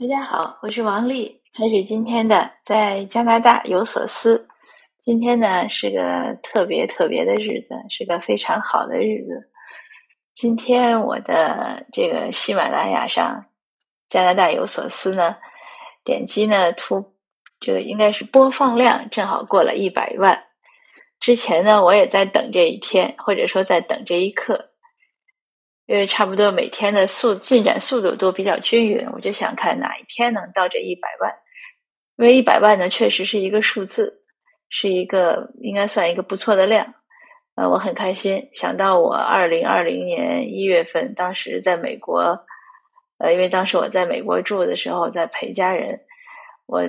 大家好，我是王丽，开始今天的在加拿大有所思。今天呢是个特别特别的日子，是个非常好的日子。今天我的这个喜马拉雅上加拿大有所思呢，点击呢突这个应该是播放量正好过了一百万。之前呢我也在等这一天，或者说在等这一刻。因为差不多每天的速进展速度都比较均匀，我就想看哪一天能到这一百万。因为一百万呢，确实是一个数字，是一个应该算一个不错的量。呃，我很开心，想到我二零二零年一月份，当时在美国，呃，因为当时我在美国住的时候，在陪家人，我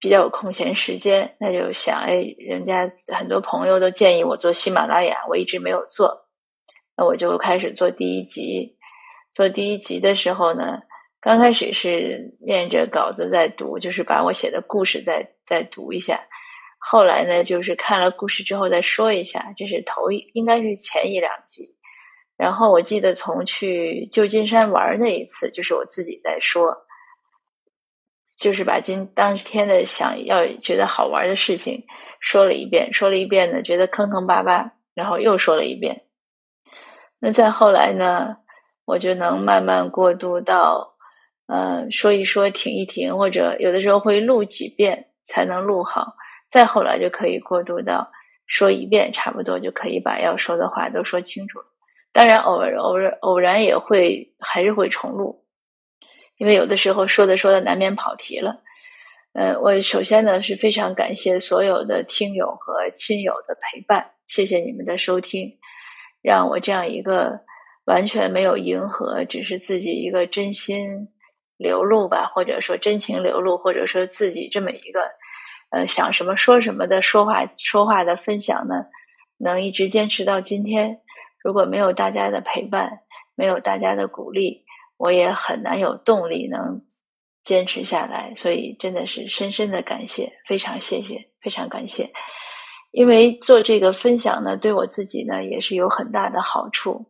比较有空闲时间，那就想，哎，人家很多朋友都建议我做喜马拉雅，我一直没有做。那我就开始做第一集，做第一集的时候呢，刚开始是念着稿子在读，就是把我写的故事再再读一下。后来呢，就是看了故事之后再说一下，这是头一，应该是前一两集。然后我记得从去旧金山玩那一次，就是我自己在说，就是把今当天的想要觉得好玩的事情说了一遍，说了一遍呢，觉得坑坑巴巴，然后又说了一遍。那再后来呢，我就能慢慢过渡到，呃，说一说，停一停，或者有的时候会录几遍才能录好。再后来就可以过渡到说一遍，差不多就可以把要说的话都说清楚了。当然，偶尔偶尔偶然也会还是会重录，因为有的时候说的说的难免跑题了。呃，我首先呢是非常感谢所有的听友和亲友的陪伴，谢谢你们的收听。让我这样一个完全没有迎合，只是自己一个真心流露吧，或者说真情流露，或者说自己这么一个呃想什么说什么的说话说话的分享呢，能一直坚持到今天。如果没有大家的陪伴，没有大家的鼓励，我也很难有动力能坚持下来。所以真的是深深的感谢，非常谢谢，非常感谢。因为做这个分享呢，对我自己呢也是有很大的好处。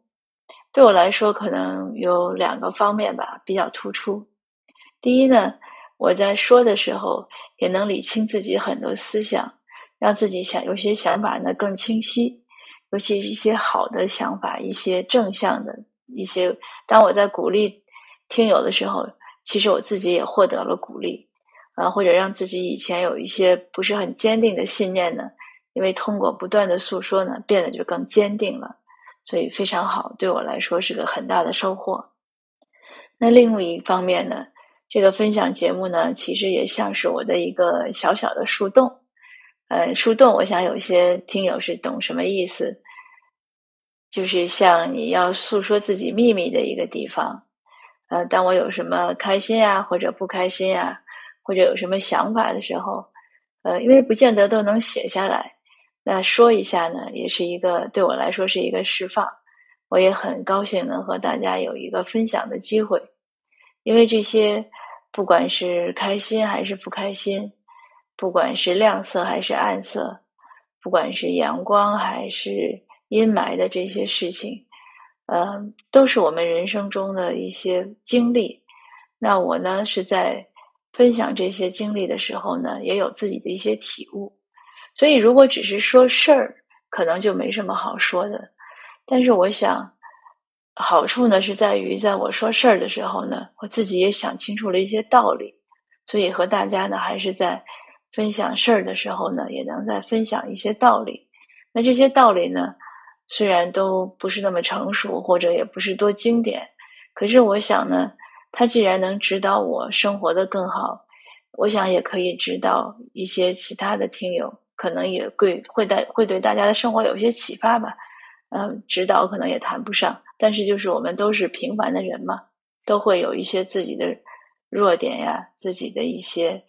对我来说，可能有两个方面吧，比较突出。第一呢，我在说的时候也能理清自己很多思想，让自己想有些想法呢更清晰，尤其一些好的想法，一些正向的一些。当我在鼓励听友的时候，其实我自己也获得了鼓励啊，或者让自己以前有一些不是很坚定的信念呢。因为通过不断的诉说呢，变得就更坚定了，所以非常好，对我来说是个很大的收获。那另外一方面呢，这个分享节目呢，其实也像是我的一个小小的树洞。呃，树洞，我想有些听友是懂什么意思，就是像你要诉说自己秘密的一个地方。呃，当我有什么开心啊，或者不开心啊，或者有什么想法的时候，呃，因为不见得都能写下来。那说一下呢，也是一个对我来说是一个释放，我也很高兴能和大家有一个分享的机会，因为这些不管是开心还是不开心，不管是亮色还是暗色，不管是阳光还是阴霾的这些事情，呃，都是我们人生中的一些经历。那我呢是在分享这些经历的时候呢，也有自己的一些体悟。所以，如果只是说事儿，可能就没什么好说的。但是，我想好处呢是在于，在我说事儿的时候呢，我自己也想清楚了一些道理。所以，和大家呢还是在分享事儿的时候呢，也能在分享一些道理。那这些道理呢，虽然都不是那么成熟，或者也不是多经典，可是我想呢，它既然能指导我生活的更好，我想也可以指导一些其他的听友。可能也会会带会对大家的生活有一些启发吧，嗯，指导可能也谈不上，但是就是我们都是平凡的人嘛，都会有一些自己的弱点呀，自己的一些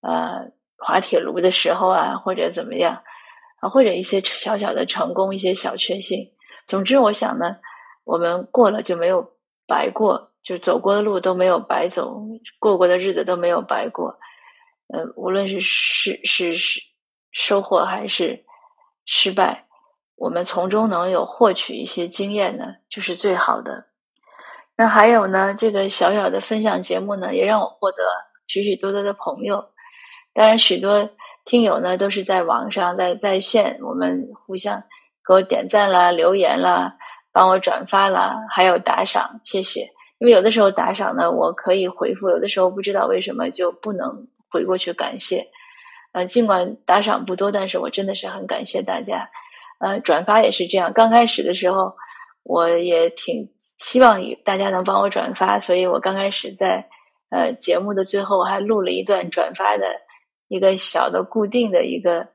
呃滑铁卢的时候啊，或者怎么样啊，或者一些小小的成功，一些小确幸。总之，我想呢，我们过了就没有白过，就走过的路都没有白走，过过的日子都没有白过。呃，无论是是是是。收获还是失败，我们从中能有获取一些经验呢，就是最好的。那还有呢，这个小小的分享节目呢，也让我获得许许多多的朋友。当然，许多听友呢都是在网上在在线，我们互相给我点赞啦、留言啦、帮我转发啦，还有打赏，谢谢。因为有的时候打赏呢，我可以回复；有的时候不知道为什么就不能回过去感谢。呃，尽管打赏不多，但是我真的是很感谢大家。呃，转发也是这样。刚开始的时候，我也挺希望大家能帮我转发，所以我刚开始在呃节目的最后还录了一段转发的。一个小的固定的一个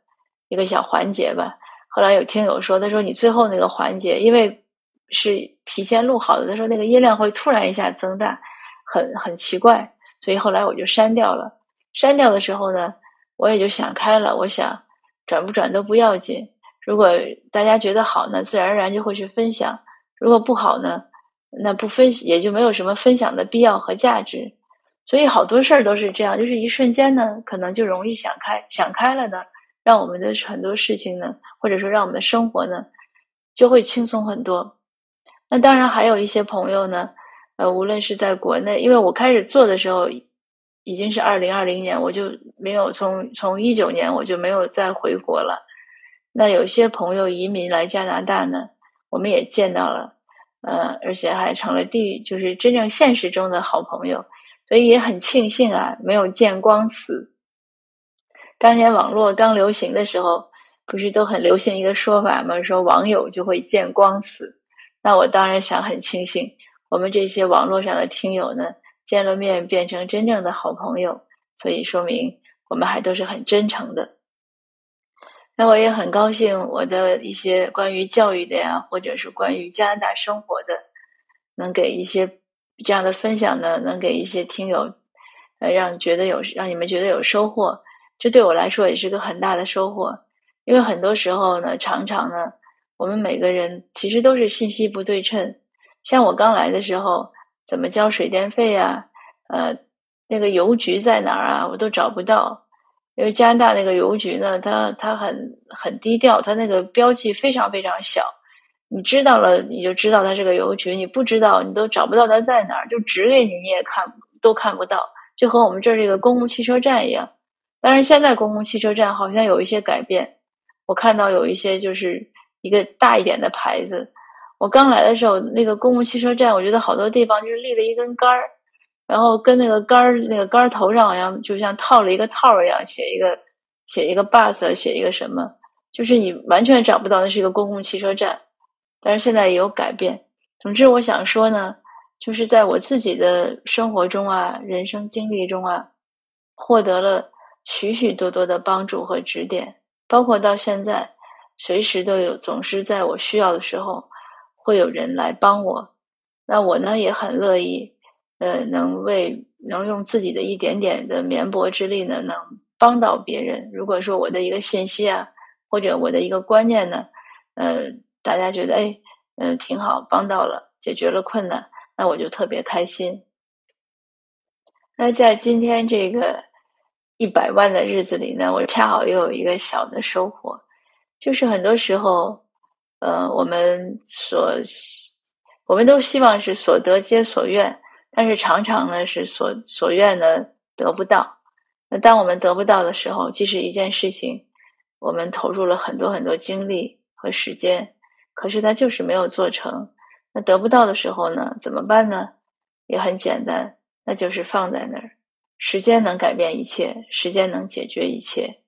一个小环节吧。后来有听友说，他说你最后那个环节，因为是提前录好的，他说那个音量会突然一下增大，很很奇怪，所以后来我就删掉了。删掉的时候呢，我也就想开了，我想转不转都不要紧。如果大家觉得好呢，自然而然就会去分享；如果不好呢，那不分也就没有什么分享的必要和价值。所以好多事儿都是这样，就是一瞬间呢，可能就容易想开，想开了呢，让我们的很多事情呢，或者说让我们的生活呢，就会轻松很多。那当然还有一些朋友呢，呃，无论是在国内，因为我开始做的时候已经是二零二零年，我就没有从从一九年我就没有再回国了。那有些朋友移民来加拿大呢，我们也见到了，呃，而且还成了地，就是真正现实中的好朋友。所以也很庆幸啊，没有见光死。当年网络刚流行的时候，不是都很流行一个说法吗？说网友就会见光死。那我当然想很庆幸，我们这些网络上的听友呢，见了面变成真正的好朋友。所以说明我们还都是很真诚的。那我也很高兴，我的一些关于教育的呀，或者是关于加拿大生活的，能给一些。这样的分享呢，能给一些听友，呃，让觉得有让你们觉得有收获，这对我来说也是个很大的收获。因为很多时候呢，常常呢，我们每个人其实都是信息不对称。像我刚来的时候，怎么交水电费啊？呃，那个邮局在哪儿啊？我都找不到。因为加拿大那个邮局呢，它它很很低调，它那个标记非常非常小。你知道了，你就知道它是个邮局；你不知道，你都找不到它在哪儿，就指给你，你也看都看不到。就和我们这儿这个公共汽车站一样。当然，现在公共汽车站好像有一些改变。我看到有一些就是一个大一点的牌子。我刚来的时候，那个公共汽车站，我觉得好多地方就是立了一根杆儿，然后跟那个杆儿那个杆儿头上好像就像套了一个套一样，写一个写一个 bus，写一个什么，就是你完全找不到那是一个公共汽车站。但是现在也有改变。总之，我想说呢，就是在我自己的生活中啊，人生经历中啊，获得了许许多多的帮助和指点，包括到现在，随时都有，总是在我需要的时候，会有人来帮我。那我呢，也很乐意，呃，能为能用自己的一点点的绵薄之力呢，能帮到别人。如果说我的一个信息啊，或者我的一个观念呢，呃。大家觉得哎，嗯，挺好，帮到了，解决了困难，那我就特别开心。那在今天这个一百万的日子里呢，我恰好又有一个小的收获，就是很多时候，呃，我们所我们都希望是所得皆所愿，但是常常呢是所所愿呢得不到。那当我们得不到的时候，即使一件事情，我们投入了很多很多精力和时间。可是它就是没有做成，那得不到的时候呢？怎么办呢？也很简单，那就是放在那儿。时间能改变一切，时间能解决一切。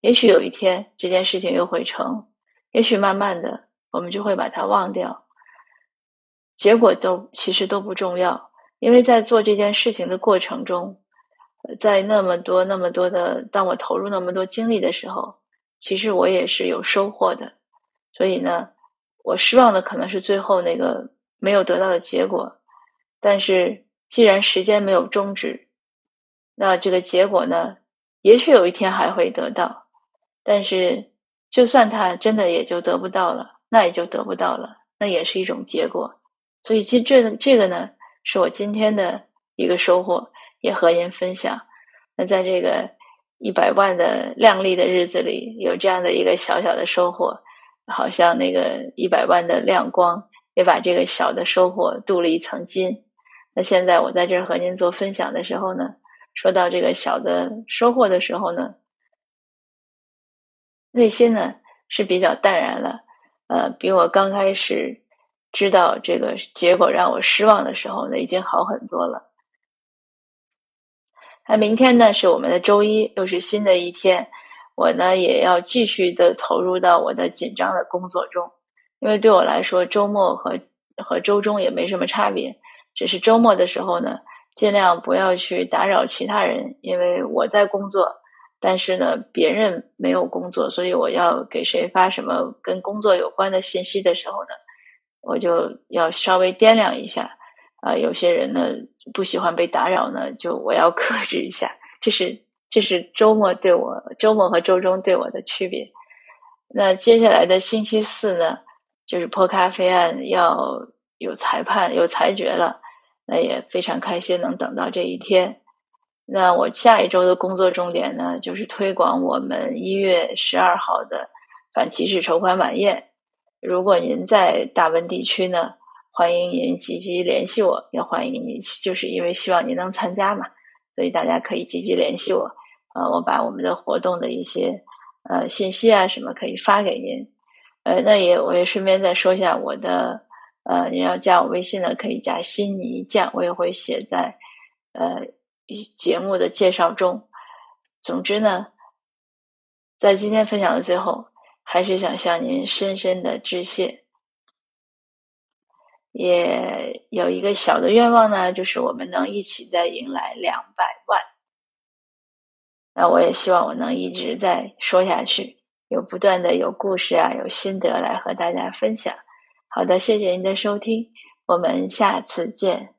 也许有一天这件事情又会成，也许慢慢的我们就会把它忘掉。结果都其实都不重要，因为在做这件事情的过程中，在那么多那么多的，当我投入那么多精力的时候，其实我也是有收获的。所以呢。我失望的可能是最后那个没有得到的结果，但是既然时间没有终止，那这个结果呢，也许有一天还会得到。但是就算他真的也就得不到了，那也就得不到了，那也是一种结果。所以，其实这这个呢，是我今天的一个收获，也和您分享。那在这个一百万的靓丽的日子里，有这样的一个小小的收获。好像那个一百万的亮光，也把这个小的收获镀了一层金。那现在我在这儿和您做分享的时候呢，说到这个小的收获的时候呢，内心呢是比较淡然了，呃，比我刚开始知道这个结果让我失望的时候呢，已经好很多了。那明天呢是我们的周一，又是新的一天。我呢也要继续的投入到我的紧张的工作中，因为对我来说，周末和和周中也没什么差别，只是周末的时候呢，尽量不要去打扰其他人，因为我在工作，但是呢，别人没有工作，所以我要给谁发什么跟工作有关的信息的时候呢，我就要稍微掂量一下。啊，有些人呢不喜欢被打扰呢，就我要 克制一下，这是。这是周末对我周末和周中对我的区别。那接下来的星期四呢，就是破咖啡案要有裁判有裁决了，那也非常开心能等到这一天。那我下一周的工作重点呢，就是推广我们一月十二号的反歧视筹款晚宴。如果您在大温地区呢，欢迎您积极联系我，也欢迎您，就是因为希望您能参加嘛。所以大家可以积极联系我，呃，我把我们的活动的一些呃信息啊什么可以发给您，呃，那也我也顺便再说一下我的，呃，您要加我微信呢，可以加心泥酱，我也会写在呃节目的介绍中。总之呢，在今天分享的最后，还是想向您深深的致谢。也有一个小的愿望呢，就是我们能一起再迎来两百万。那我也希望我能一直在说下去，有不断的有故事啊，有心得来和大家分享。好的，谢谢您的收听，我们下次见。